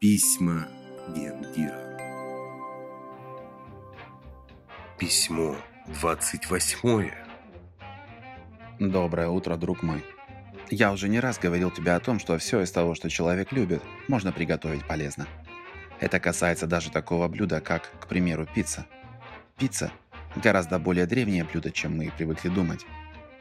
Письма Гендира. Письмо 28. Доброе утро, друг мой. Я уже не раз говорил тебе о том, что все из того, что человек любит, можно приготовить полезно. Это касается даже такого блюда, как, к примеру, пицца. Пицца – гораздо более древнее блюдо, чем мы привыкли думать.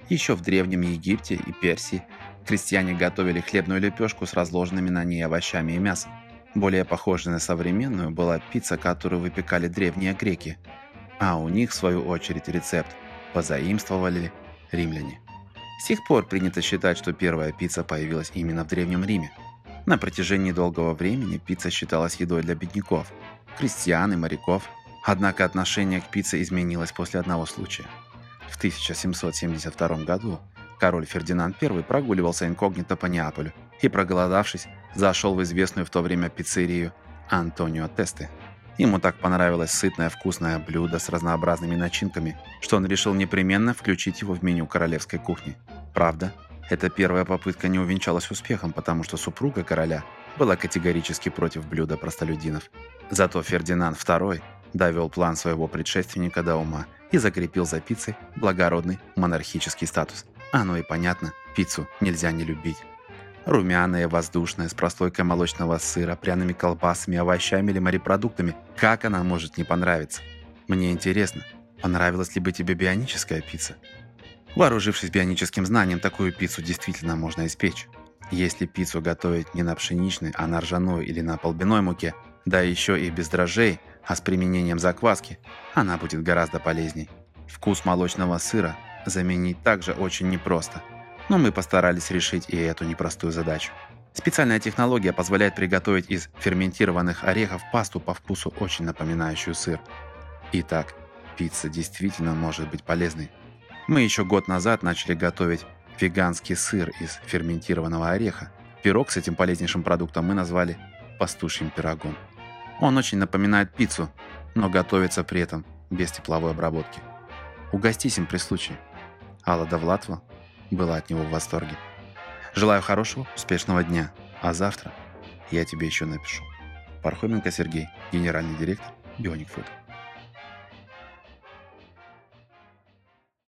Еще в Древнем Египте и Персии крестьяне готовили хлебную лепешку с разложенными на ней овощами и мясом. Более похожей на современную была пицца, которую выпекали древние греки, а у них, в свою очередь, рецепт позаимствовали римляне. С тех пор принято считать, что первая пицца появилась именно в Древнем Риме. На протяжении долгого времени пицца считалась едой для бедняков, крестьян и моряков. Однако отношение к пицце изменилось после одного случая. В 1772 году король Фердинанд I прогуливался инкогнито по Неаполю и, проголодавшись, зашел в известную в то время пиццерию Антонио Тесте. Ему так понравилось сытное вкусное блюдо с разнообразными начинками, что он решил непременно включить его в меню королевской кухни. Правда, эта первая попытка не увенчалась успехом, потому что супруга короля была категорически против блюда простолюдинов. Зато Фердинанд II довел план своего предшественника до ума и закрепил за пиццей благородный монархический статус. Оно и понятно, пиццу нельзя не любить. Румяная, воздушная, с прослойкой молочного сыра, пряными колбасами, овощами или морепродуктами. Как она может не понравиться? Мне интересно, понравилась ли бы тебе бионическая пицца? Вооружившись бионическим знанием, такую пиццу действительно можно испечь. Если пиццу готовить не на пшеничной, а на ржаной или на полбяной муке, да еще и без дрожжей, а с применением закваски, она будет гораздо полезней. Вкус молочного сыра заменить также очень непросто – но мы постарались решить и эту непростую задачу. Специальная технология позволяет приготовить из ферментированных орехов пасту по вкусу, очень напоминающую сыр. Итак, пицца действительно может быть полезной. Мы еще год назад начали готовить веганский сыр из ферментированного ореха. Пирог с этим полезнейшим продуктом мы назвали пастушьим пирогом. Он очень напоминает пиццу, но готовится при этом без тепловой обработки. Угостись им при случае. Алла Довлатова, была от него в восторге. Желаю хорошего, успешного дня. А завтра я тебе еще напишу. Пархоменко Сергей, генеральный директор Бионик Фуд.